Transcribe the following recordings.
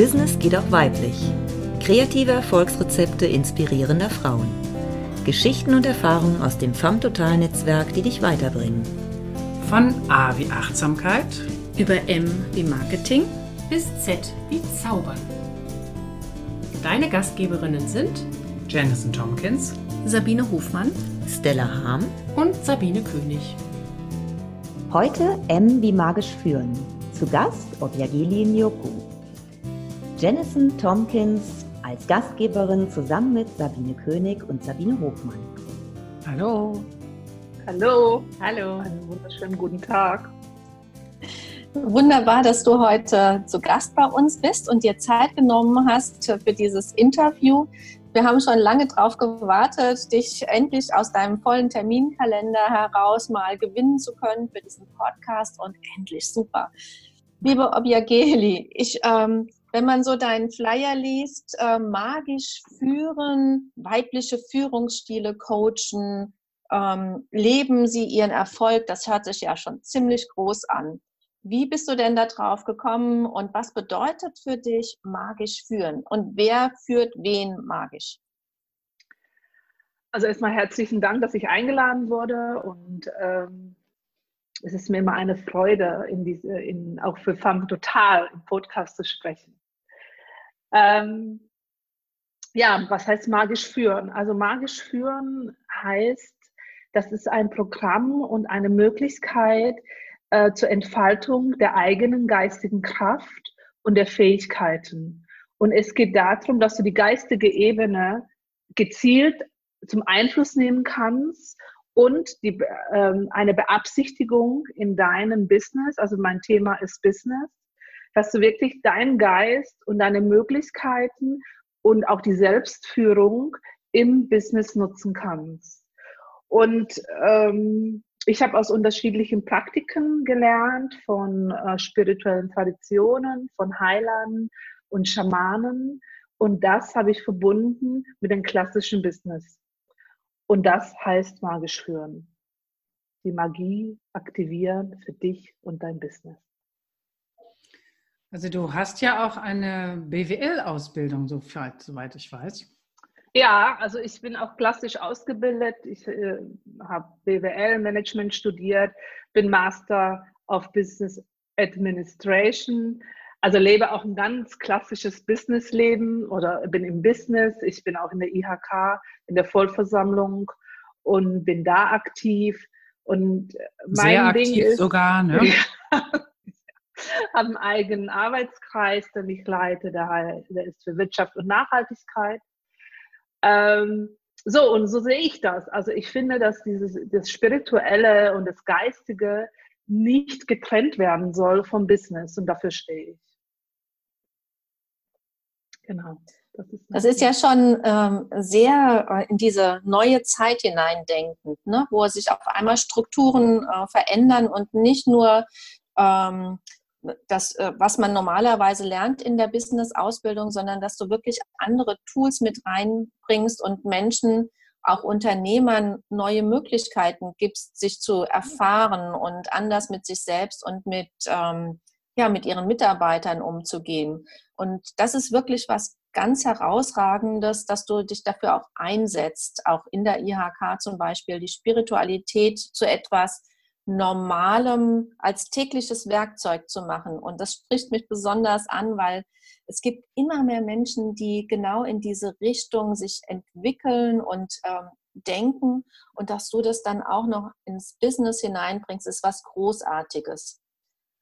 Business geht auch weiblich. Kreative Erfolgsrezepte inspirierender Frauen. Geschichten und Erfahrungen aus dem FAM Total Netzwerk, die dich weiterbringen. Von A wie Achtsamkeit über M wie Marketing bis Z wie Zaubern. Deine Gastgeberinnen sind Janison Tompkins, Sabine Hofmann, Stella Harm und Sabine König. Heute M wie magisch führen. Zu Gast Obiageli Nyoku. Janison Tompkins als Gastgeberin zusammen mit Sabine König und Sabine Hofmann. Hallo. Hallo. Hallo. Einen wunderschönen guten Tag. Wunderbar, dass du heute zu Gast bei uns bist und dir Zeit genommen hast für dieses Interview. Wir haben schon lange darauf gewartet, dich endlich aus deinem vollen Terminkalender heraus mal gewinnen zu können für diesen Podcast und endlich super. Liebe Obiageli, ich, ähm, wenn man so deinen Flyer liest, äh, magisch führen, weibliche Führungsstile coachen, ähm, leben sie ihren Erfolg, das hört sich ja schon ziemlich groß an. Wie bist du denn da drauf gekommen und was bedeutet für dich magisch führen? Und wer führt wen magisch? Also erstmal herzlichen Dank, dass ich eingeladen wurde und ähm, es ist mir immer eine Freude, in diese, in, auch für FAM Total im Podcast zu sprechen. Ähm, ja, was heißt magisch führen? Also magisch führen heißt, das ist ein Programm und eine Möglichkeit, äh, zur Entfaltung der eigenen geistigen Kraft und der Fähigkeiten. Und es geht darum, dass du die geistige Ebene gezielt zum Einfluss nehmen kannst und die, ähm, eine Beabsichtigung in deinem Business, also mein Thema ist Business, dass du wirklich deinen Geist und deine Möglichkeiten und auch die Selbstführung im Business nutzen kannst. Und ähm, ich habe aus unterschiedlichen Praktiken gelernt, von äh, spirituellen Traditionen, von Heilern und Schamanen. Und das habe ich verbunden mit dem klassischen Business. Und das heißt magisch führen. Die Magie aktivieren für dich und dein Business. Also du hast ja auch eine BWL-Ausbildung, soweit ich weiß. Ja, also ich bin auch klassisch ausgebildet. Ich äh, habe BWL-Management studiert, bin Master of Business Administration. Also lebe auch ein ganz klassisches Businessleben oder bin im Business. Ich bin auch in der IHK, in der Vollversammlung und bin da aktiv. Und mein Sehr aktiv Ding ist sogar, ne? habe einen eigenen Arbeitskreis, den ich leite, der, der ist für Wirtschaft und Nachhaltigkeit. Ähm, so, und so sehe ich das. Also ich finde, dass dieses, das Spirituelle und das Geistige nicht getrennt werden soll vom Business und dafür stehe ich. Genau. Das ist, das ist ja schon ähm, sehr äh, in diese neue Zeit hineindenkend, ne? wo sich auf einmal Strukturen äh, verändern und nicht nur ähm, das, äh, was man normalerweise lernt in der Business-Ausbildung, sondern dass du wirklich andere Tools mit reinbringst und Menschen, auch Unternehmern neue Möglichkeiten gibst, sich zu erfahren und anders mit sich selbst und mit, ähm, ja, mit ihren Mitarbeitern umzugehen. Und das ist wirklich was ganz herausragendes, dass du dich dafür auch einsetzt, auch in der IHK zum Beispiel, die Spiritualität zu etwas Normalem als tägliches Werkzeug zu machen. Und das spricht mich besonders an, weil es gibt immer mehr Menschen, die genau in diese Richtung sich entwickeln und ähm, denken. Und dass du das dann auch noch ins Business hineinbringst, ist was Großartiges.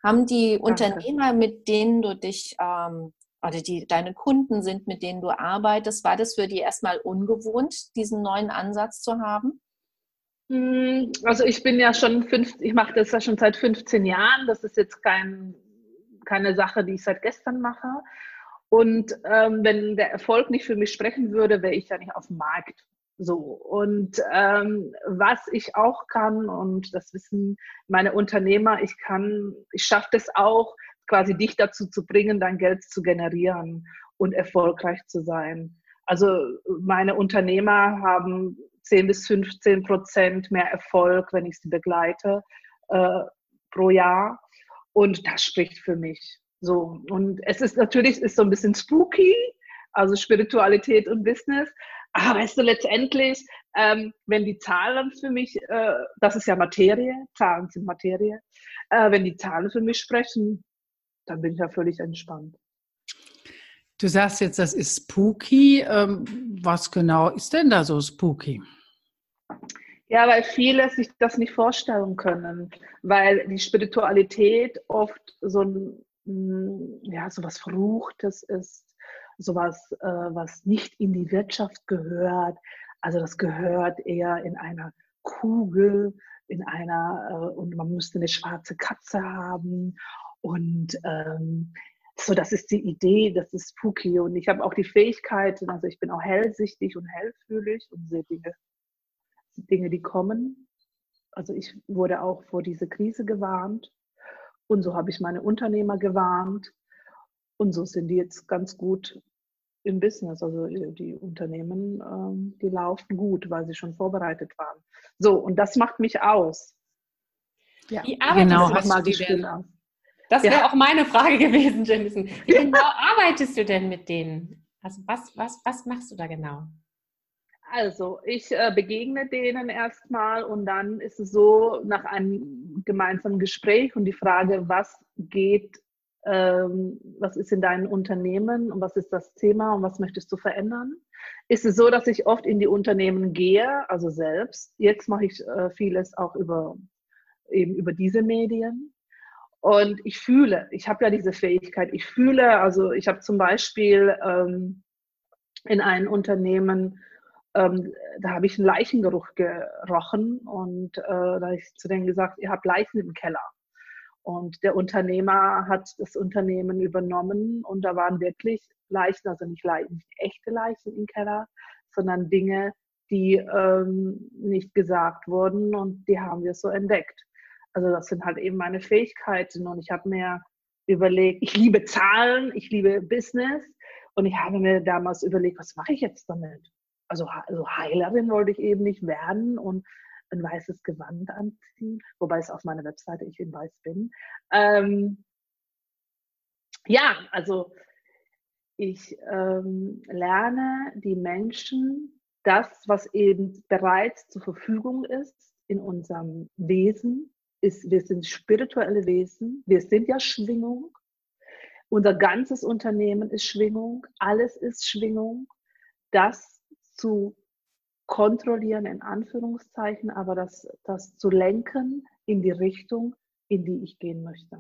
Haben die Danke. Unternehmer, mit denen du dich ähm, oder die deine Kunden sind, mit denen du arbeitest, war das für die erstmal ungewohnt, diesen neuen Ansatz zu haben? Hm, also ich bin ja schon fünf, ich mache das ja schon seit 15 Jahren. Das ist jetzt kein, keine Sache, die ich seit gestern mache. Und ähm, wenn der Erfolg nicht für mich sprechen würde, wäre ich ja nicht auf dem Markt. So. Und ähm, was ich auch kann, und das wissen meine Unternehmer, ich kann, ich schaffe das auch, quasi dich dazu zu bringen, dein Geld zu generieren und erfolgreich zu sein. Also meine Unternehmer haben 10 bis 15 Prozent mehr Erfolg, wenn ich sie begleite äh, pro Jahr. Und das spricht für mich. So, und es ist natürlich ist so ein bisschen spooky, also Spiritualität und Business. Aber weißt du, letztendlich, ähm, wenn die Zahlen für mich, äh, das ist ja Materie, Zahlen sind Materie, äh, wenn die Zahlen für mich sprechen, dann bin ich ja völlig entspannt. Du sagst jetzt, das ist spooky. Ähm, was genau ist denn da so spooky? Ja, weil viele sich das nicht vorstellen können, weil die Spiritualität oft so ein, mm, ja, so was Verruchtes ist, sowas, äh, was nicht in die Wirtschaft gehört. Also das gehört eher in einer Kugel, in einer, äh, und man müsste eine schwarze Katze haben. Und ähm, so, das ist die Idee, das ist spooky. Und ich habe auch die Fähigkeiten, also ich bin auch hellsichtig und hellfühlig und sehe Dinge, Dinge, die kommen. Also ich wurde auch vor diese Krise gewarnt. Und so habe ich meine Unternehmer gewarnt. Und so sind die jetzt ganz gut im Business. Also die Unternehmen, ähm, die laufen gut, weil sie schon vorbereitet waren. So, und das macht mich aus. Ja, Wie arbeitest genau, du mal die denn? Aus. Das wäre ja. auch meine Frage gewesen, Jennifer. Wie genau arbeitest du denn mit denen? Also was, was, was machst du da genau? Also, ich äh, begegne denen erstmal und dann ist es so, nach einem gemeinsamen Gespräch und die Frage, was geht ähm, was ist in deinem Unternehmen und was ist das Thema und was möchtest du verändern? Ist es so, dass ich oft in die Unternehmen gehe, also selbst. Jetzt mache ich äh, vieles auch über, eben über diese Medien. Und ich fühle, ich habe ja diese Fähigkeit, ich fühle, also ich habe zum Beispiel ähm, in einem Unternehmen, ähm, da habe ich einen Leichengeruch gerochen und äh, da habe ich zu denen gesagt, ihr habt Leichen im Keller. Und der Unternehmer hat das Unternehmen übernommen und da waren wirklich Leichen, also nicht, Leichen, nicht echte Leichen im Keller, sondern Dinge, die ähm, nicht gesagt wurden und die haben wir so entdeckt. Also das sind halt eben meine Fähigkeiten und ich habe mir überlegt, ich liebe Zahlen, ich liebe Business und ich habe mir damals überlegt, was mache ich jetzt damit? Also, also Heilerin wollte ich eben nicht werden und ein weißes Gewand anziehen, wobei es auf meiner Webseite ich in weiß bin. Ähm, ja, also ich ähm, lerne die Menschen das, was eben bereits zur Verfügung ist in unserem Wesen. Ist, wir sind spirituelle Wesen, wir sind ja Schwingung. Unser ganzes Unternehmen ist Schwingung, alles ist Schwingung. Das zu kontrollieren in Anführungszeichen, aber das, das zu lenken in die Richtung, in die ich gehen möchte.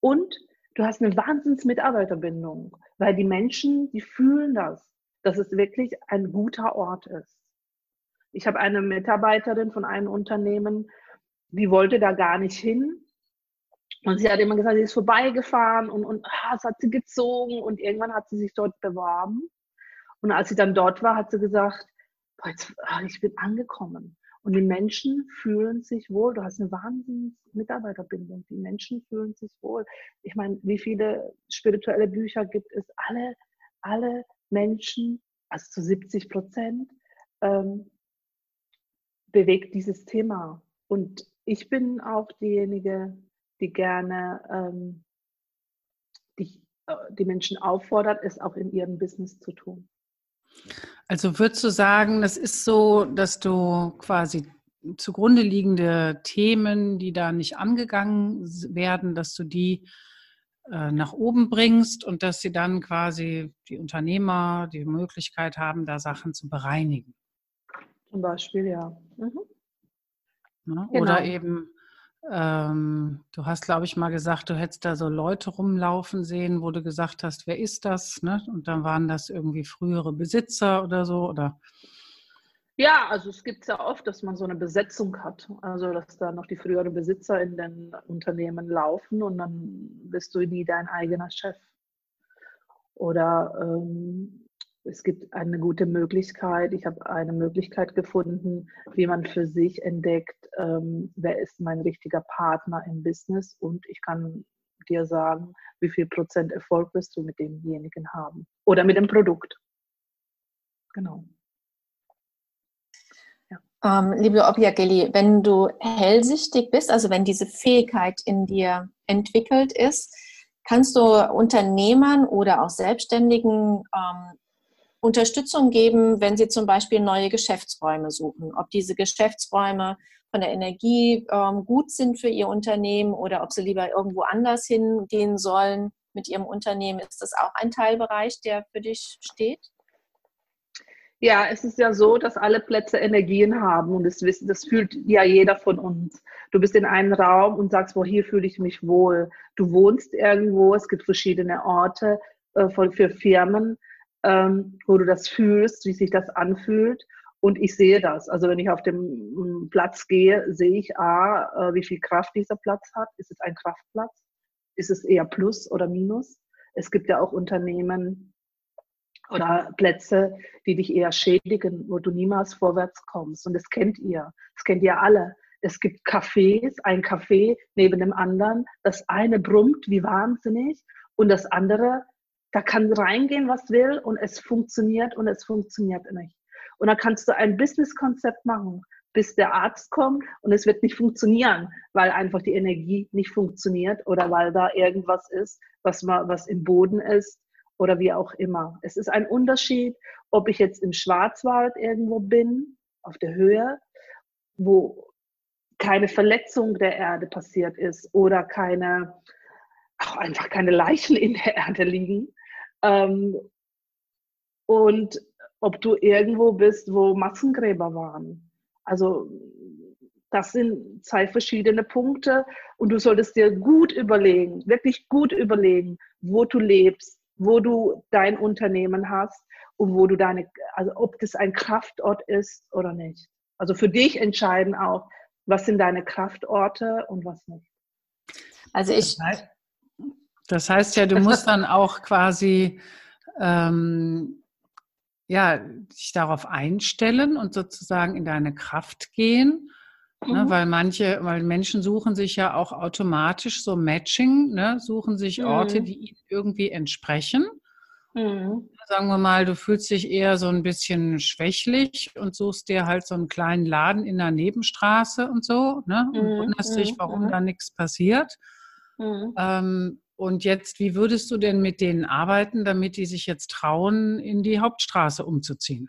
Und du hast eine Wahnsinns-Mitarbeiterbindung, weil die Menschen, die fühlen das, dass es wirklich ein guter Ort ist. Ich habe eine Mitarbeiterin von einem Unternehmen, die wollte da gar nicht hin. Und sie hat immer gesagt, sie ist vorbeigefahren und, und ah, es hat sie gezogen und irgendwann hat sie sich dort beworben. Und als sie dann dort war, hat sie gesagt, jetzt, ah, ich bin angekommen. Und die Menschen fühlen sich wohl. Du hast eine wahnsinnige Mitarbeiterbindung. Die Menschen fühlen sich wohl. Ich meine, wie viele spirituelle Bücher gibt es? Alle, alle Menschen, also zu 70 Prozent, ähm, bewegt dieses Thema. Und ich bin auch diejenige, die gerne ähm, die, äh, die Menschen auffordert, es auch in ihrem Business zu tun. Also würdest du sagen, das ist so, dass du quasi zugrunde liegende Themen, die da nicht angegangen werden, dass du die äh, nach oben bringst und dass sie dann quasi die Unternehmer die Möglichkeit haben, da Sachen zu bereinigen. Zum Beispiel, ja. Mhm. Ne? Genau. Oder eben ähm, du hast, glaube ich, mal gesagt, du hättest da so Leute rumlaufen sehen, wo du gesagt hast, wer ist das? Ne? Und dann waren das irgendwie frühere Besitzer oder so, oder? Ja, also es gibt ja oft, dass man so eine Besetzung hat. Also dass da noch die früheren Besitzer in den Unternehmen laufen und dann bist du nie dein eigener Chef. Oder ähm, es gibt eine gute Möglichkeit, ich habe eine Möglichkeit gefunden, wie man für sich entdeckt, ähm, wer ist mein richtiger Partner im Business und ich kann dir sagen, wie viel Prozent Erfolg wirst du mit demjenigen haben oder mit dem Produkt. Genau. Ja. Ähm, liebe Obiageli, wenn du hellsichtig bist, also wenn diese Fähigkeit in dir entwickelt ist, Kannst du Unternehmern oder auch Selbstständigen ähm, Unterstützung geben, wenn sie zum Beispiel neue Geschäftsräume suchen? Ob diese Geschäftsräume von der Energie ähm, gut sind für ihr Unternehmen oder ob sie lieber irgendwo anders hingehen sollen mit ihrem Unternehmen. Ist das auch ein Teilbereich, der für dich steht? Ja, es ist ja so, dass alle Plätze Energien haben und das, das fühlt ja jeder von uns. Du bist in einem Raum und sagst, wo hier fühle ich mich wohl. Du wohnst irgendwo, es gibt verschiedene Orte äh, für Firmen, ähm, wo du das fühlst, wie sich das anfühlt. Und ich sehe das. Also wenn ich auf dem mm, Platz gehe, sehe ich A, äh, wie viel Kraft dieser Platz hat. Ist es ein Kraftplatz? Ist es eher Plus oder Minus? Es gibt ja auch Unternehmen, oder Plätze, die dich eher schädigen, wo du niemals vorwärts kommst. Und das kennt ihr. Das kennt ihr alle. Es gibt Cafés, ein Café neben dem anderen. Das eine brummt wie wahnsinnig und das andere, da kann reingehen, was will und es funktioniert und es funktioniert nicht. Und da kannst du ein Businesskonzept machen, bis der Arzt kommt und es wird nicht funktionieren, weil einfach die Energie nicht funktioniert oder weil da irgendwas ist, was, mal, was im Boden ist oder wie auch immer. Es ist ein Unterschied, ob ich jetzt im Schwarzwald irgendwo bin, auf der Höhe, wo keine Verletzung der Erde passiert ist oder keine, auch einfach keine Leichen in der Erde liegen. Ähm, und ob du irgendwo bist, wo Massengräber waren. Also das sind zwei verschiedene Punkte und du solltest dir gut überlegen, wirklich gut überlegen, wo du lebst, wo du dein Unternehmen hast und wo du deine, also ob das ein Kraftort ist oder nicht. Also für dich entscheiden auch, was sind deine Kraftorte und was nicht. Also ich. Das heißt, ja, du musst dann auch quasi ähm, ja, dich darauf einstellen und sozusagen in deine Kraft gehen Ne, mhm. weil manche, weil Menschen suchen sich ja auch automatisch so Matching, ne, suchen sich Orte, mhm. die ihnen irgendwie entsprechen. Mhm. Sagen wir mal, du fühlst dich eher so ein bisschen schwächlich und suchst dir halt so einen kleinen Laden in der Nebenstraße und so, ne? Und mhm. wunderst dich, mhm. warum mhm. da nichts passiert. Ähm, und jetzt, wie würdest du denn mit denen arbeiten, damit die sich jetzt trauen, in die Hauptstraße umzuziehen?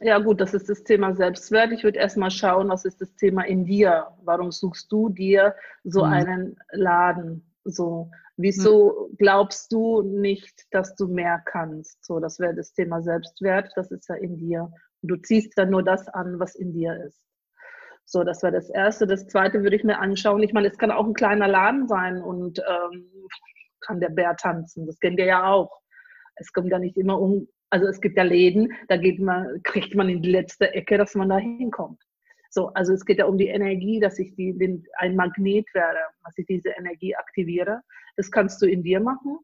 Ja gut, das ist das Thema Selbstwert. Ich würde erstmal schauen, was ist das Thema in dir? Warum suchst du dir so mhm. einen Laden? So, wieso mhm. glaubst du nicht, dass du mehr kannst? So, das wäre das Thema Selbstwert. Das ist ja in dir. Und du ziehst dann nur das an, was in dir ist. So, das wäre das Erste. Das Zweite würde ich mir anschauen. Ich meine, es kann auch ein kleiner Laden sein und ähm, kann der Bär tanzen. Das kennt ihr ja auch. Es kommt ja nicht immer um also es gibt ja Läden, da geht man, kriegt man in die letzte Ecke, dass man da hinkommt. So, also es geht ja um die Energie, dass ich die, den, ein Magnet werde, dass ich diese Energie aktiviere. Das kannst du in dir machen.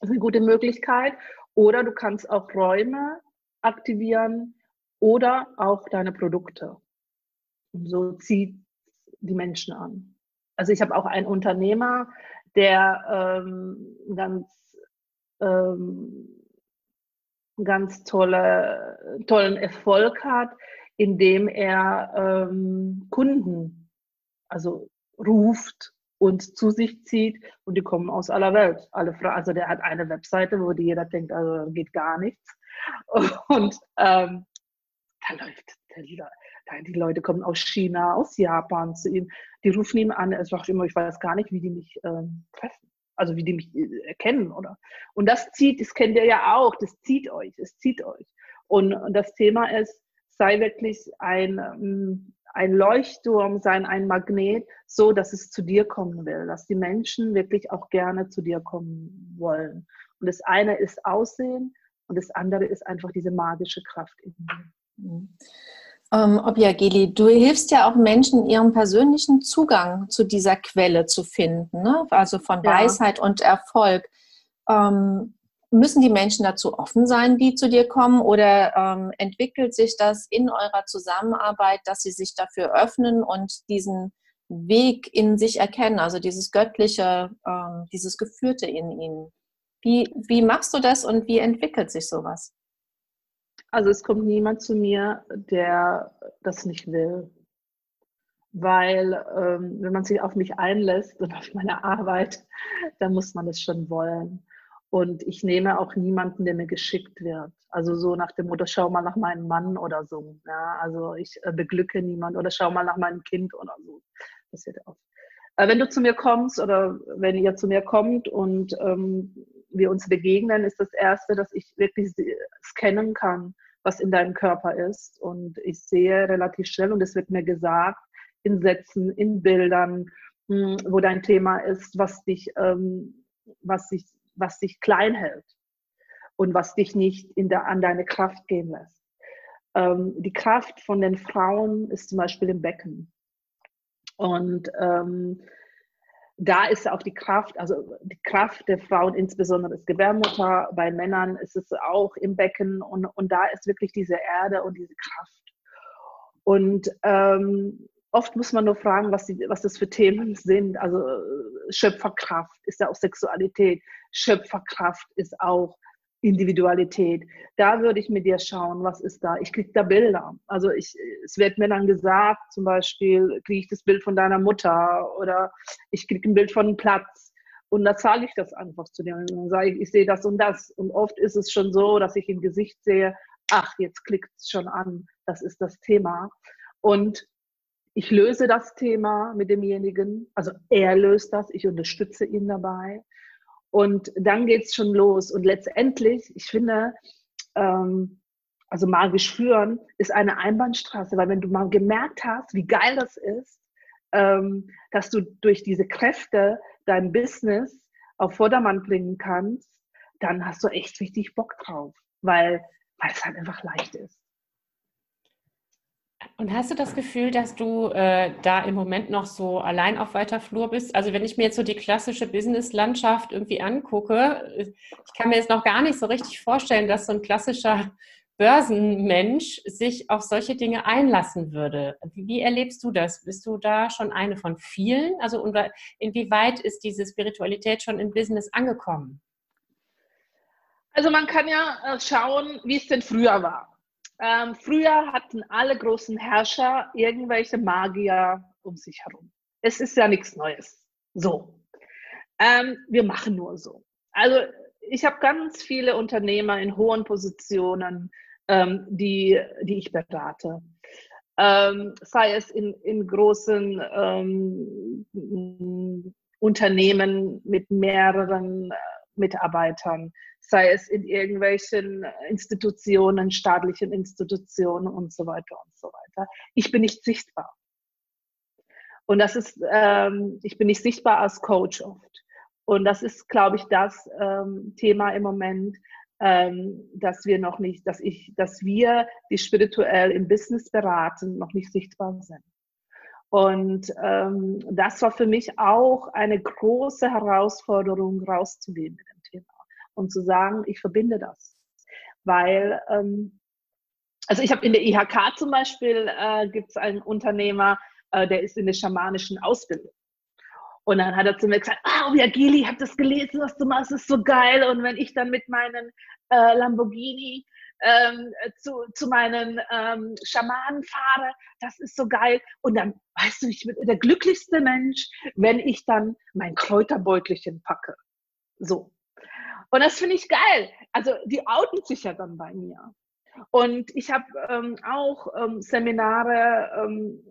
Das ist eine gute Möglichkeit. Oder du kannst auch Räume aktivieren oder auch deine Produkte. Und so zieht die Menschen an. Also ich habe auch einen Unternehmer, der ähm, ganz ähm, ganz tolle, tollen Erfolg hat, indem er ähm, Kunden also ruft und zu sich zieht und die kommen aus aller Welt. Alle also der hat eine Webseite, wo jeder denkt, also geht gar nichts. Und ähm, da läuft die Leute kommen aus China, aus Japan zu ihm. Die rufen ihn an. Er sagt immer, ich weiß gar nicht, wie die mich ähm, treffen also wie die mich äh, erkennen, oder? Und das zieht, das kennt ihr ja auch, das zieht euch, es zieht euch. Und, das Thema ist, sei wirklich ein, ähm, ein Leuchtturm, sei ein Magnet, so dass es zu dir kommen will, dass die Menschen wirklich auch gerne zu dir kommen wollen. Und das eine ist Aussehen und das andere ist einfach diese magische Kraft in dir. Ähm, Obiageli, du hilfst ja auch Menschen, ihren persönlichen Zugang zu dieser Quelle zu finden, ne? also von ja. Weisheit und Erfolg. Ähm, müssen die Menschen dazu offen sein, die zu dir kommen, oder ähm, entwickelt sich das in eurer Zusammenarbeit, dass sie sich dafür öffnen und diesen Weg in sich erkennen, also dieses Göttliche, ähm, dieses Geführte in ihnen? Wie, wie machst du das und wie entwickelt sich sowas? Also es kommt niemand zu mir, der das nicht will. weil ähm, wenn man sich auf mich einlässt und auf meine Arbeit, dann muss man es schon wollen. Und ich nehme auch niemanden, der mir geschickt wird. Also so nach dem Motto, schau mal nach meinem Mann oder so. Ja, also ich äh, beglücke niemanden oder schau mal nach meinem Kind oder so. Das wird auch. Äh, wenn du zu mir kommst oder wenn ihr zu mir kommt und ähm, wir uns begegnen, ist das Erste, dass ich wirklich scannen kann, was in deinem Körper ist. Und ich sehe relativ schnell, und es wird mir gesagt, in Sätzen, in Bildern, hm, wo dein Thema ist, was dich, ähm, was dich, was dich klein hält und was dich nicht in der, an deine Kraft gehen lässt. Ähm, die Kraft von den Frauen ist zum Beispiel im Becken. Und ähm, da ist auch die Kraft, also die Kraft der Frauen, insbesondere ist Gebärmutter, bei Männern ist es auch im Becken und, und da ist wirklich diese Erde und diese Kraft. Und ähm, oft muss man nur fragen, was, die, was das für Themen sind. Also Schöpferkraft ist ja auch Sexualität, Schöpferkraft ist auch Individualität. Da würde ich mit dir schauen, was ist da. Ich kriege da Bilder. Also ich, es wird mir dann gesagt, zum Beispiel kriege ich das Bild von deiner Mutter oder ich kriege ein Bild von einem Platz. Und da zahle ich das einfach zu dir und dann sage ich, ich sehe das und das. Und oft ist es schon so, dass ich im Gesicht sehe, ach, jetzt klickt es schon an, das ist das Thema. Und ich löse das Thema mit demjenigen, also er löst das, ich unterstütze ihn dabei. Und dann geht es schon los. Und letztendlich, ich finde, ähm, also magisch führen ist eine Einbahnstraße, weil wenn du mal gemerkt hast, wie geil das ist, ähm, dass du durch diese Kräfte dein Business auf Vordermann bringen kannst, dann hast du echt richtig Bock drauf, weil, weil es halt einfach leicht ist. Und hast du das Gefühl, dass du äh, da im Moment noch so allein auf weiter Flur bist? Also wenn ich mir jetzt so die klassische Business-Landschaft irgendwie angucke, ich kann mir jetzt noch gar nicht so richtig vorstellen, dass so ein klassischer Börsenmensch sich auf solche Dinge einlassen würde. Wie, erlebst du das? Bist du da schon eine von vielen? Also inwieweit ist diese Spiritualität schon im Business angekommen? Also man kann ja äh, schauen, wie es denn früher war. Ähm, früher hatten alle großen Herrscher irgendwelche Magier um sich herum. Es ist ja nichts Neues. So. Ähm, wir machen nur so. Also ich habe ganz viele Unternehmer in hohen Positionen, ähm, die, die ich berate. Ähm, sei es in, in großen ähm, Unternehmen mit mehreren äh, Mitarbeitern, sei es in irgendwelchen Institutionen, staatlichen Institutionen und so weiter und so weiter. Ich bin nicht sichtbar. Und das ist, ähm, ich bin nicht sichtbar als Coach oft. Und das ist, glaube ich, das ähm, Thema im Moment, ähm, dass wir noch nicht, dass ich, dass wir, die spirituell im Business beraten, noch nicht sichtbar sind. Und ähm, das war für mich auch eine große Herausforderung, rauszugehen mit dem Thema und zu sagen, ich verbinde das. Weil, ähm, also ich habe in der IHK zum Beispiel, äh, gibt es einen Unternehmer, äh, der ist in der schamanischen Ausbildung. Und dann hat er zu mir gesagt, ah, oh, Gili, ich habe das gelesen, was du machst, ist so geil. Und wenn ich dann mit meinen äh, Lamborghini ähm, zu, zu meinen ähm, Schamanen fahre, das ist so geil. Und dann, weißt du, ich bin der glücklichste Mensch, wenn ich dann mein Kräuterbeutelchen packe. So. Und das finde ich geil. Also die outen sich ja dann bei mir. Und ich habe ähm, auch ähm, Seminare, ähm,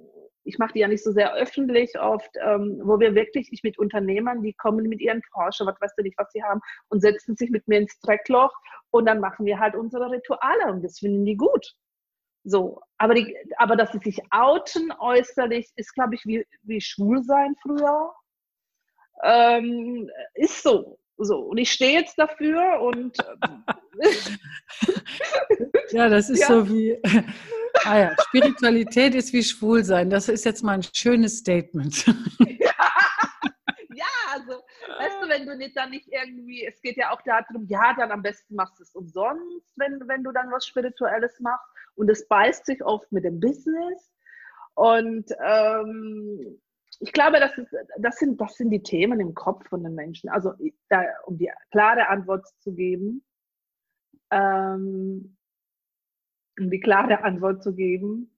ich mache die ja nicht so sehr öffentlich oft, ähm, wo wir wirklich ich mit Unternehmern, die kommen mit ihren Forschern, was weißt du nicht, was sie haben, und setzen sich mit mir ins Dreckloch und dann machen wir halt unsere Rituale und das finden die gut. So, aber, die, aber dass sie sich outen äußerlich, ist, glaube ich, wie, wie schwul sein früher. Ähm, ist so. So, und ich stehe jetzt dafür und. Ähm, ja, das ist ja. so wie. Ah ja, Spiritualität ist wie Schwulsein. Das ist jetzt mal ein schönes Statement. ja. ja, also, weißt du, wenn du nicht dann nicht irgendwie, es geht ja auch darum, ja, dann am besten machst du es umsonst, wenn, wenn du dann was Spirituelles machst. Und es beißt sich oft mit dem Business. Und ähm, ich glaube, das, ist, das, sind, das sind die Themen im Kopf von den Menschen. Also da, um die klare Antwort zu geben, ähm, um die klare Antwort zu geben,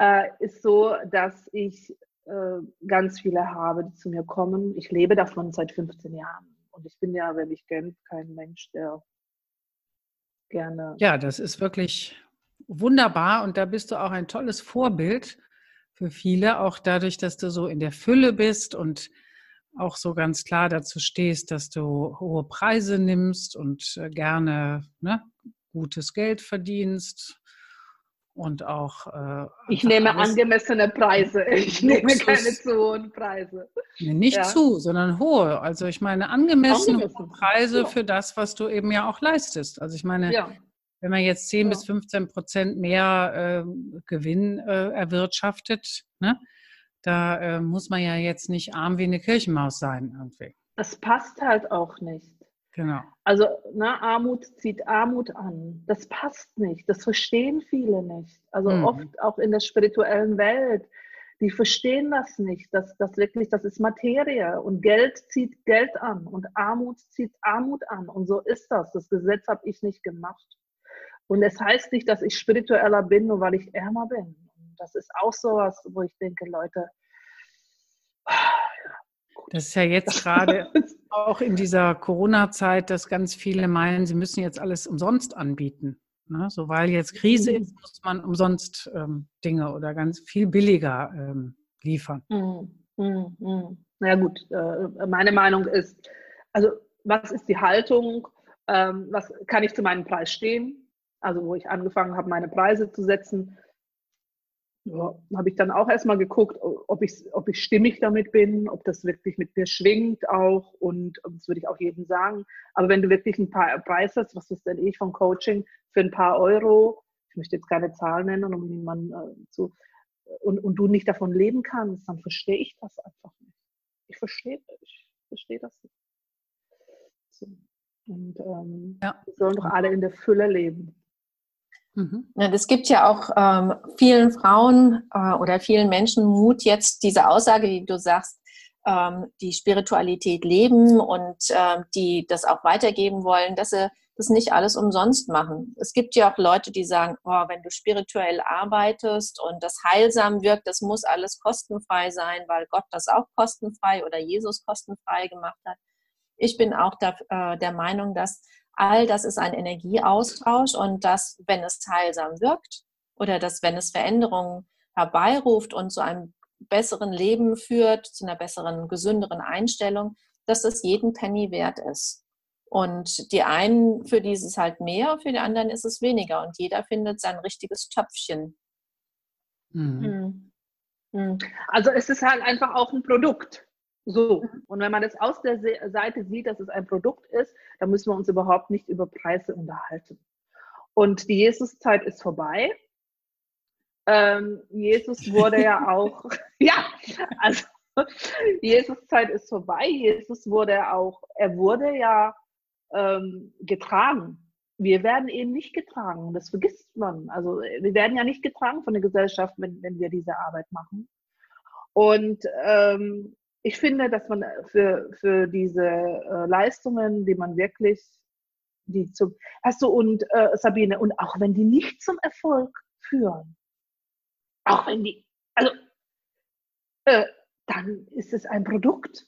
äh, ist so, dass ich äh, ganz viele habe, die zu mir kommen. Ich lebe davon seit 15 Jahren. Und ich bin ja, wenn ich kennt, kein Mensch, der gerne. Ja, das ist wirklich wunderbar und da bist du auch ein tolles Vorbild für viele, auch dadurch, dass du so in der Fülle bist und auch so ganz klar dazu stehst, dass du hohe Preise nimmst und äh, gerne ne, gutes Geld verdienst und auch. Äh, ich nehme angemessene Preise. Ich nehme keine zu hohen Preise. Nee, nicht ja. zu, sondern hohe. Also ich meine angemessene Angemessen. Preise ja. für das, was du eben ja auch leistest. Also ich meine, ja. Wenn man jetzt 10 bis 15 Prozent mehr äh, Gewinn äh, erwirtschaftet, ne, da äh, muss man ja jetzt nicht arm wie eine Kirchenmaus sein irgendwie. Das passt halt auch nicht. Genau. Also ne, Armut zieht Armut an. Das passt nicht. Das verstehen viele nicht. Also mhm. oft auch in der spirituellen Welt. Die verstehen das nicht. Das, das wirklich, das ist Materie und Geld zieht Geld an und Armut zieht Armut an. Und so ist das. Das Gesetz habe ich nicht gemacht. Und es heißt nicht, dass ich spiritueller bin, nur weil ich ärmer bin. Und das ist auch so was, wo ich denke, Leute, das ist ja jetzt gerade auch in dieser Corona-Zeit, dass ganz viele meinen, sie müssen jetzt alles umsonst anbieten. Ne? So, weil jetzt Krise mhm. ist, muss man umsonst ähm, Dinge oder ganz viel billiger ähm, liefern. Mhm. Mhm. mhm. Na ja, gut, äh, meine Meinung ist, also was ist die Haltung? Ähm, was kann ich zu meinem Preis stehen? Also wo ich angefangen habe, meine Preise zu setzen, ja, habe ich dann auch erstmal geguckt, ob ich, ob ich stimmig damit bin, ob das wirklich mit mir schwingt auch und das würde ich auch jedem sagen. Aber wenn du wirklich ein paar Preis hast, was ist denn ich vom Coaching für ein paar Euro, ich möchte jetzt keine Zahlen nennen, um niemanden äh, zu, und, und du nicht davon leben kannst, dann verstehe ich das einfach nicht. Ich verstehe, ich verstehe das nicht. So. Und ähm, ja. wir sollen doch alle in der Fülle leben. Mhm. Es gibt ja auch ähm, vielen Frauen äh, oder vielen Menschen Mut, jetzt diese Aussage, die du sagst, ähm, die Spiritualität leben und ähm, die das auch weitergeben wollen, dass sie das nicht alles umsonst machen. Es gibt ja auch Leute, die sagen, oh, wenn du spirituell arbeitest und das heilsam wirkt, das muss alles kostenfrei sein, weil Gott das auch kostenfrei oder Jesus kostenfrei gemacht hat. Ich bin auch der, äh, der Meinung, dass All das ist ein Energieaustausch und dass, wenn es heilsam wirkt oder dass, wenn es Veränderungen herbeiruft und zu einem besseren Leben führt, zu einer besseren, gesünderen Einstellung, dass es jeden Penny wert ist. Und die einen, für die ist es halt mehr, für die anderen ist es weniger. Und jeder findet sein richtiges Töpfchen. Mhm. Mhm. Also es ist halt einfach auch ein Produkt. So, und wenn man das aus der Seite sieht, dass es ein Produkt ist, dann müssen wir uns überhaupt nicht über Preise unterhalten. Und die Jesuszeit ist vorbei. Ähm, Jesus wurde ja auch, ja, also Jesuszeit ist vorbei. Jesus wurde auch, er wurde ja ähm, getragen. Wir werden eben nicht getragen. Das vergisst man. Also wir werden ja nicht getragen von der Gesellschaft, wenn, wenn wir diese Arbeit machen. Und ähm, ich finde, dass man für, für diese äh, Leistungen, die man wirklich, die zum, hast du und äh, Sabine, und auch wenn die nicht zum Erfolg führen, auch wenn die, also, äh, dann ist es ein Produkt.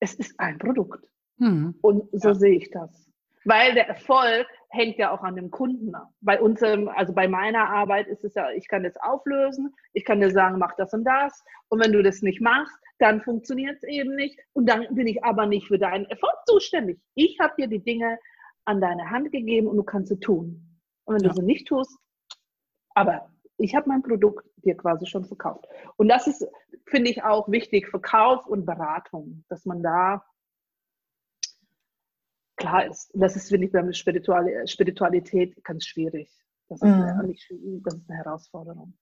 Es ist ein Produkt. Mhm. Und so ja. sehe ich das. Weil der Erfolg hängt ja auch an dem Kunden ab. Bei unserem, also bei meiner Arbeit ist es ja, ich kann das auflösen, ich kann dir sagen, mach das und das. Und wenn du das nicht machst, dann funktioniert es eben nicht. Und dann bin ich aber nicht für deinen Erfolg zuständig. Ich habe dir die Dinge an deine Hand gegeben und du kannst sie tun. Und wenn ja. du sie nicht tust, aber ich habe mein Produkt dir quasi schon verkauft. Und das ist, finde ich, auch wichtig, Verkauf und Beratung, dass man da klar ist. Und das ist, finde ich, bei Spiritualität ganz schwierig. Das ist, mhm. eine, das ist eine Herausforderung.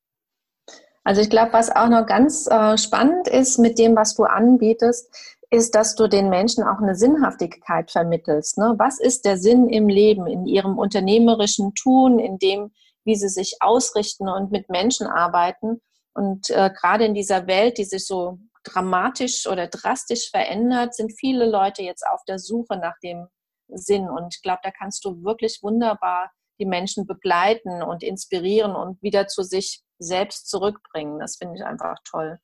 Also ich glaube, was auch noch ganz äh, spannend ist mit dem, was du anbietest, ist, dass du den Menschen auch eine Sinnhaftigkeit vermittelst. Ne? Was ist der Sinn im Leben, in ihrem unternehmerischen Tun, in dem, wie sie sich ausrichten und mit Menschen arbeiten? Und äh, gerade in dieser Welt, die sich so dramatisch oder drastisch verändert, sind viele Leute jetzt auf der Suche nach dem Sinn. Und ich glaube, da kannst du wirklich wunderbar die Menschen begleiten und inspirieren und wieder zu sich selbst zurückbringen. Das finde ich einfach toll.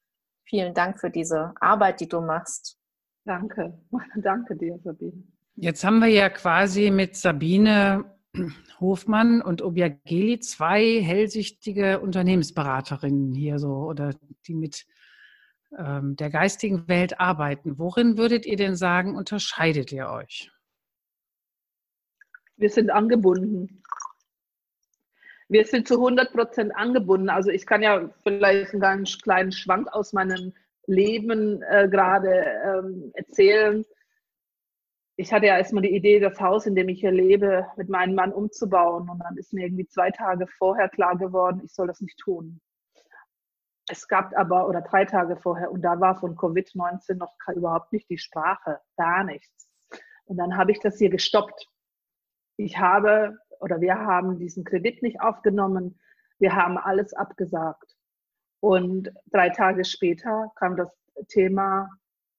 Vielen Dank für diese Arbeit, die du machst. Danke, danke dir, Sabine. Jetzt haben wir ja quasi mit Sabine Hofmann und Obiageli zwei hellsichtige Unternehmensberaterinnen hier so oder die mit ähm, der geistigen Welt arbeiten. Worin würdet ihr denn sagen, unterscheidet ihr euch? Wir sind angebunden. Wir sind zu 100 Prozent angebunden. Also ich kann ja vielleicht einen ganz kleinen Schwank aus meinem Leben äh, gerade ähm, erzählen. Ich hatte ja erstmal die Idee, das Haus, in dem ich hier lebe, mit meinem Mann umzubauen. Und dann ist mir irgendwie zwei Tage vorher klar geworden, ich soll das nicht tun. Es gab aber, oder drei Tage vorher, und da war von Covid-19 noch überhaupt nicht die Sprache, gar nichts. Und dann habe ich das hier gestoppt. Ich habe, oder wir haben diesen Kredit nicht aufgenommen. Wir haben alles abgesagt. Und drei Tage später kam das Thema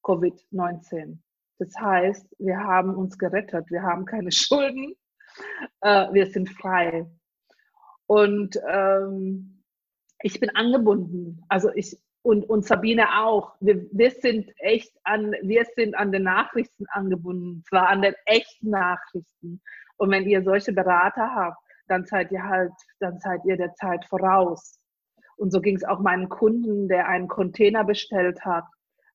Covid-19. Das heißt, wir haben uns gerettet. Wir haben keine Schulden. Äh, wir sind frei. Und ähm, ich bin angebunden. Also ich und, und Sabine auch. Wir, wir sind echt an, wir sind an den Nachrichten angebunden, zwar an den echten Nachrichten. Und wenn ihr solche Berater habt, dann seid ihr halt, dann seid ihr der Zeit voraus. Und so ging es auch meinem Kunden, der einen Container bestellt hat,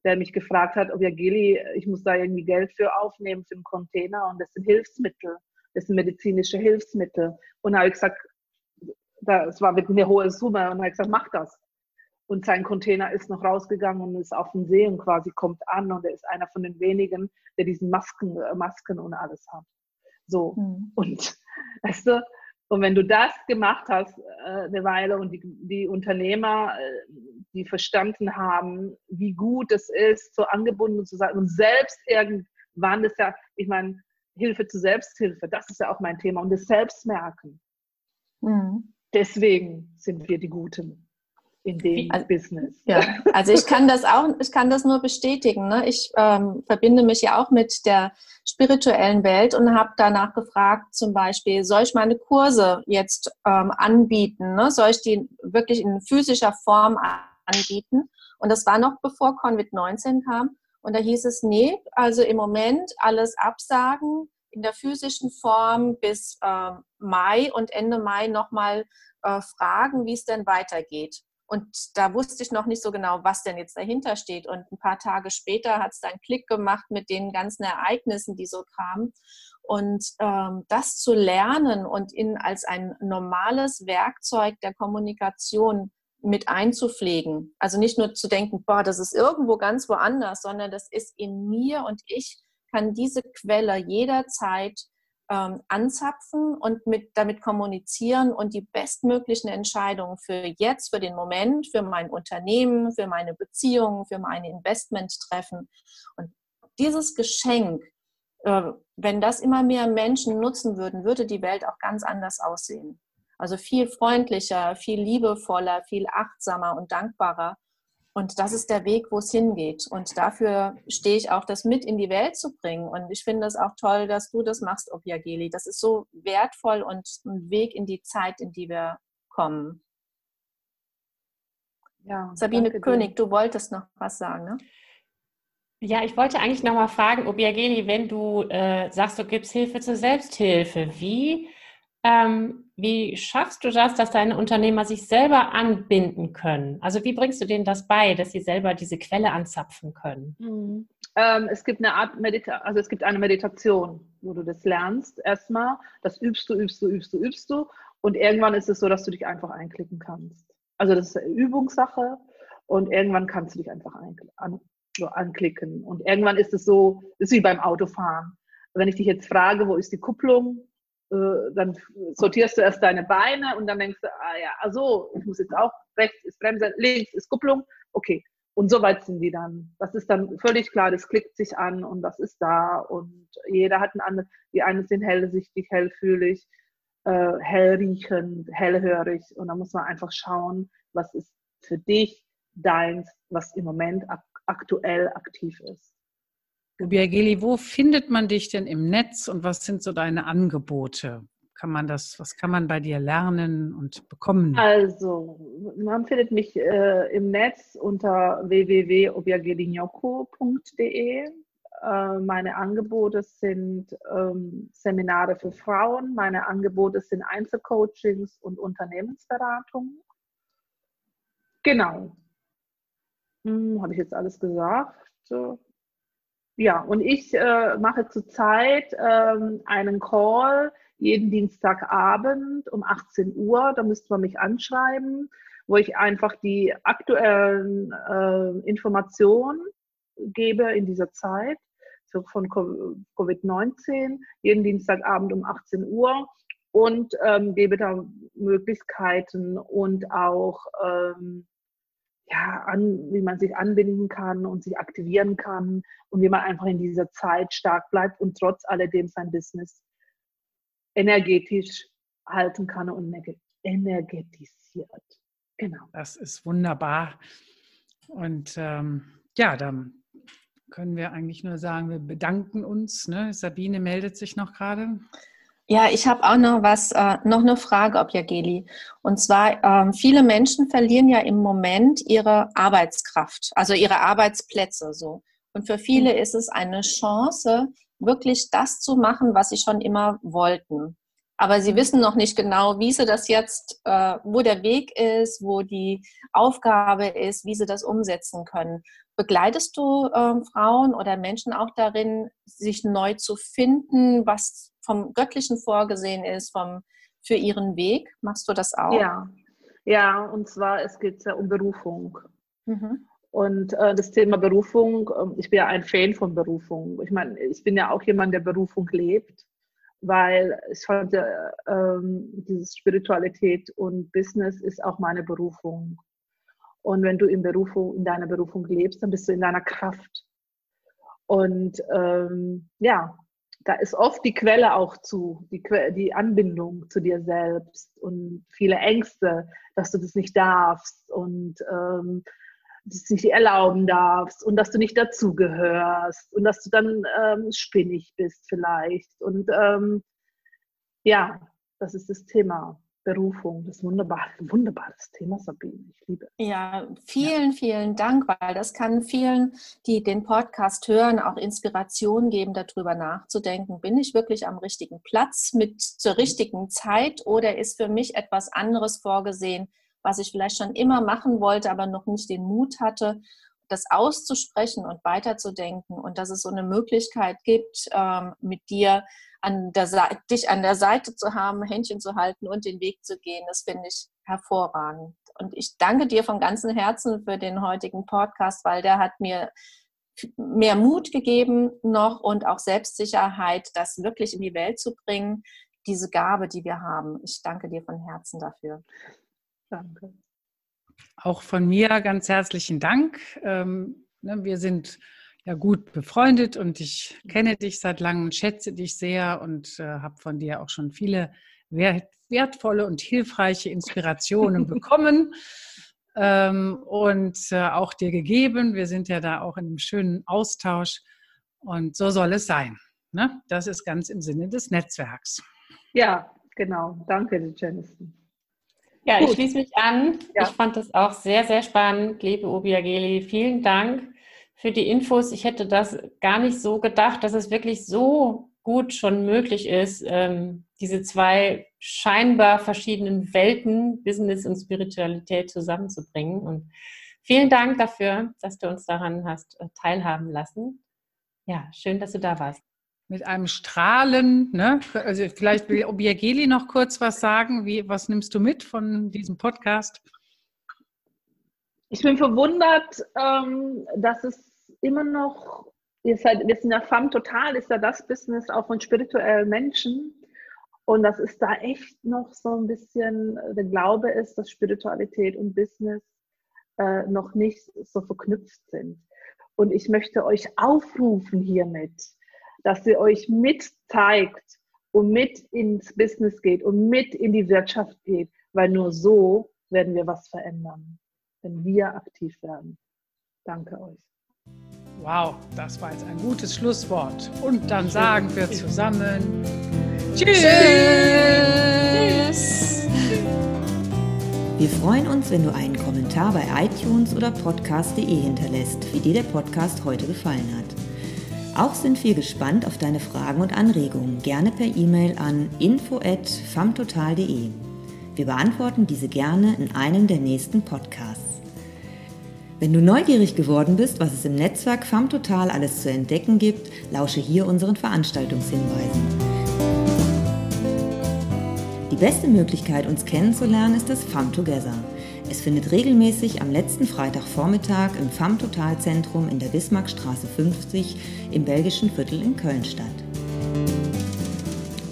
der mich gefragt hat, ob ja Geli, ich muss da irgendwie Geld für aufnehmen für einen Container und das sind Hilfsmittel, das sind medizinische Hilfsmittel. Und da habe ich gesagt, das war wirklich eine hohe Summe und hat gesagt, mach das. Und sein Container ist noch rausgegangen und ist auf dem See und quasi kommt an und er ist einer von den wenigen, der diesen Masken, Masken und alles hat. So. Mhm. Und weißt du, und wenn du das gemacht hast äh, eine Weile und die, die Unternehmer, äh, die verstanden haben, wie gut es ist, so angebunden zu sein und selbst irgendwann ist ja, ich meine, Hilfe zu Selbsthilfe, das ist ja auch mein Thema und das Selbstmerken. Mhm deswegen sind wir die Guten in dem also, Business. Ja, also ich kann das auch, ich kann das nur bestätigen. Ne? Ich ähm, verbinde mich ja auch mit der spirituellen Welt und habe danach gefragt, zum Beispiel, soll ich meine Kurse jetzt ähm, anbieten? Ne? Soll ich die wirklich in physischer Form anbieten? Und das war noch bevor Covid-19 kam. Und da hieß es, nee, also im Moment alles absagen, in der physischen Form bis äh, Mai und Ende Mai nochmal äh, fragen, wie es denn weitergeht. Und da wusste ich noch nicht so genau, was denn jetzt dahinter steht. Und ein paar Tage später hat es dann Klick gemacht mit den ganzen Ereignissen, die so kamen. Und ähm, das zu lernen und in als ein normales Werkzeug der Kommunikation mit einzupflegen. Also nicht nur zu denken, boah, das ist irgendwo ganz woanders, sondern das ist in mir und ich kann diese Quelle jederzeit ähm, anzapfen und mit, damit kommunizieren und die bestmöglichen Entscheidungen für jetzt, für den Moment, für mein Unternehmen, für meine Beziehungen, für meine Investment treffen. Und dieses Geschenk, äh, wenn das immer mehr Menschen nutzen würden, würde die Welt auch ganz anders aussehen. Also viel freundlicher, viel liebevoller, viel achtsamer und dankbarer. Und das ist der Weg, wo es hingeht. Und dafür stehe ich auch, das mit in die Welt zu bringen. Und ich finde es auch toll, dass du das machst, Obiageli. Das ist so wertvoll und ein Weg in die Zeit, in die wir kommen. Ja, Sabine König, dir. du wolltest noch was sagen, ne? Ja, ich wollte eigentlich noch mal fragen, Obiageli, wenn du äh, sagst, du gibst Hilfe zur Selbsthilfe, wie ähm, wie schaffst du das, dass deine Unternehmer sich selber anbinden können? Also wie bringst du denen das bei, dass sie selber diese Quelle anzapfen können? Mhm. Ähm, es gibt eine Art Medita also es gibt eine Meditation, wo du das lernst erstmal. Das übst du, übst du, übst du, übst du. Und irgendwann ist es so, dass du dich einfach einklicken kannst. Also das ist eine Übungssache und irgendwann kannst du dich einfach an, so anklicken. Und irgendwann ist es so, ist wie beim Autofahren. Wenn ich dich jetzt frage, wo ist die Kupplung, äh, dann sortierst du erst deine Beine und dann denkst du, ah ja, also ich muss jetzt auch, rechts ist Bremse, links ist Kupplung, okay. Und so weit sind die dann. Das ist dann völlig klar, das klickt sich an und das ist da und jeder hat ein anderes, die einen sind hellsichtig, hellfühlig, äh, hellriechend, hellhörig und da muss man einfach schauen, was ist für dich deins, was im Moment ak aktuell aktiv ist. Biageli, wo findet man dich denn im Netz und was sind so deine Angebote? kann man das, was kann man bei dir lernen und bekommen? Also, man findet mich äh, im Netz unter www.obiagelinjoko.de. Äh, meine Angebote sind ähm, Seminare für Frauen, meine Angebote sind Einzelcoachings und Unternehmensberatung. Genau. Hm, Habe ich jetzt alles gesagt? Ja, und ich äh, mache zurzeit ähm, einen Call jeden Dienstagabend um 18 Uhr. Da müsste man mich anschreiben, wo ich einfach die aktuellen äh, Informationen gebe in dieser Zeit so von Covid-19, jeden Dienstagabend um 18 Uhr und ähm, gebe da Möglichkeiten und auch ähm, ja, an, wie man sich anbinden kann und sich aktivieren kann und wie man einfach in dieser Zeit stark bleibt und trotz alledem sein Business energetisch halten kann und energetisiert. Genau. Das ist wunderbar. Und ähm, ja, dann können wir eigentlich nur sagen, wir bedanken uns. Ne? Sabine meldet sich noch gerade. Ja, ich habe auch noch was, äh, noch eine Frage, Objageli. Und zwar, ähm, viele Menschen verlieren ja im Moment ihre Arbeitskraft, also ihre Arbeitsplätze so. Und für viele ist es eine Chance, wirklich das zu machen, was sie schon immer wollten. Aber sie wissen noch nicht genau, wie sie das jetzt, äh, wo der Weg ist, wo die Aufgabe ist, wie sie das umsetzen können. Begleitest du äh, Frauen oder Menschen auch darin, sich neu zu finden, was vom Göttlichen vorgesehen ist, vom, für ihren Weg. Machst du das auch? Ja, ja und zwar es geht ja um Berufung. Mhm. Und äh, das Thema Berufung, äh, ich bin ja ein Fan von Berufung. Ich meine, ich bin ja auch jemand, der Berufung lebt, weil ich fand, äh, diese Spiritualität und Business ist auch meine Berufung. Und wenn du in, Berufung, in deiner Berufung lebst, dann bist du in deiner Kraft. Und ähm, ja, da ist oft die Quelle auch zu, die, die Anbindung zu dir selbst und viele Ängste, dass du das nicht darfst und ähm, das nicht erlauben darfst und dass du nicht dazugehörst und dass du dann ähm, spinnig bist vielleicht. Und ähm, ja, das ist das Thema. Berufung. Das ist wunderbar, wunderbares Thema, Sabine. Ich liebe es. Ja, vielen, ja. vielen Dank, weil das kann vielen, die den Podcast hören, auch Inspiration geben, darüber nachzudenken. Bin ich wirklich am richtigen Platz mit zur richtigen Zeit oder ist für mich etwas anderes vorgesehen, was ich vielleicht schon immer machen wollte, aber noch nicht den Mut hatte? Das auszusprechen und weiterzudenken und dass es so eine Möglichkeit gibt, ähm, mit dir an der Seite, dich an der Seite zu haben, Händchen zu halten und den Weg zu gehen, das finde ich hervorragend. Und ich danke dir von ganzem Herzen für den heutigen Podcast, weil der hat mir mehr Mut gegeben noch und auch Selbstsicherheit, das wirklich in die Welt zu bringen, diese Gabe, die wir haben. Ich danke dir von Herzen dafür. Danke. Auch von mir ganz herzlichen Dank. Ähm, ne, wir sind ja gut befreundet und ich kenne dich seit langem, schätze dich sehr und äh, habe von dir auch schon viele wertvolle und hilfreiche Inspirationen bekommen ähm, und äh, auch dir gegeben. Wir sind ja da auch in einem schönen Austausch und so soll es sein. Ne? Das ist ganz im Sinne des Netzwerks. Ja, genau. Danke, Jennifer. Ja, Gut. ich schließe mich an. Ja. Ich fand das auch sehr, sehr spannend, liebe Obiageli. Vielen Dank für die Infos. Ich hätte das gar nicht so gedacht, dass es wirklich so gut schon möglich ist, ähm, diese zwei scheinbar verschiedenen Welten, Business und Spiritualität zusammenzubringen. Und vielen Dank dafür, dass du uns daran hast äh, teilhaben lassen. Ja, schön, dass du da warst. Mit einem Strahlen, ne? Also vielleicht will Obiageli noch kurz was sagen. Wie, was nimmst du mit von diesem Podcast? Ich bin verwundert, ähm, dass es immer noch, ihr seid, wir sind ja FAM total, ist ja das Business auch von spirituellen Menschen. Und das ist da echt noch so ein bisschen, der Glaube ist, dass Spiritualität und Business äh, noch nicht so verknüpft sind. Und ich möchte euch aufrufen hiermit, dass ihr euch mit zeigt und mit ins Business geht und mit in die Wirtschaft geht, weil nur so werden wir was verändern, wenn wir aktiv werden. Danke euch. Wow, das war jetzt ein gutes Schlusswort. Und dann sagen wir zusammen Tschüss. Tschüss. Wir freuen uns, wenn du einen Kommentar bei iTunes oder podcast.de hinterlässt, wie dir der Podcast heute gefallen hat. Auch sind wir gespannt auf deine Fragen und Anregungen, gerne per E-Mail an info@famtotal.de. Wir beantworten diese gerne in einem der nächsten Podcasts. Wenn du neugierig geworden bist, was es im Netzwerk FAMTotal alles zu entdecken gibt, lausche hier unseren Veranstaltungshinweisen. Die beste Möglichkeit, uns kennenzulernen, ist das FAM Together. Es findet regelmäßig am letzten Freitagvormittag im FAM Total Zentrum in der Bismarckstraße 50 im belgischen Viertel in Köln statt.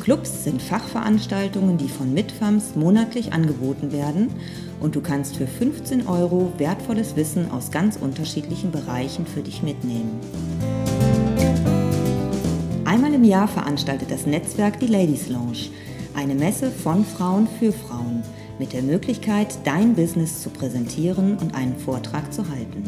Clubs sind Fachveranstaltungen, die von Mitfams monatlich angeboten werden und du kannst für 15 Euro wertvolles Wissen aus ganz unterschiedlichen Bereichen für dich mitnehmen. Einmal im Jahr veranstaltet das Netzwerk die Ladies Lounge – eine Messe von Frauen für Frauen mit der Möglichkeit, dein Business zu präsentieren und einen Vortrag zu halten.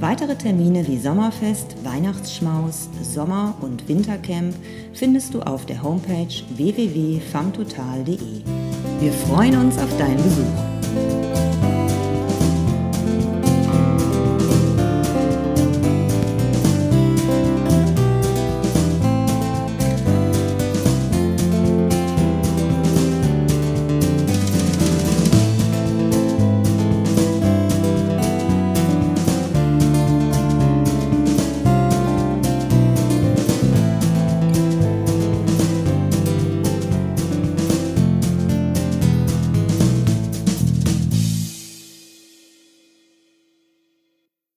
Weitere Termine wie Sommerfest, Weihnachtsschmaus, Sommer- und Wintercamp findest du auf der Homepage www.famtotal.de. Wir freuen uns auf deinen Besuch.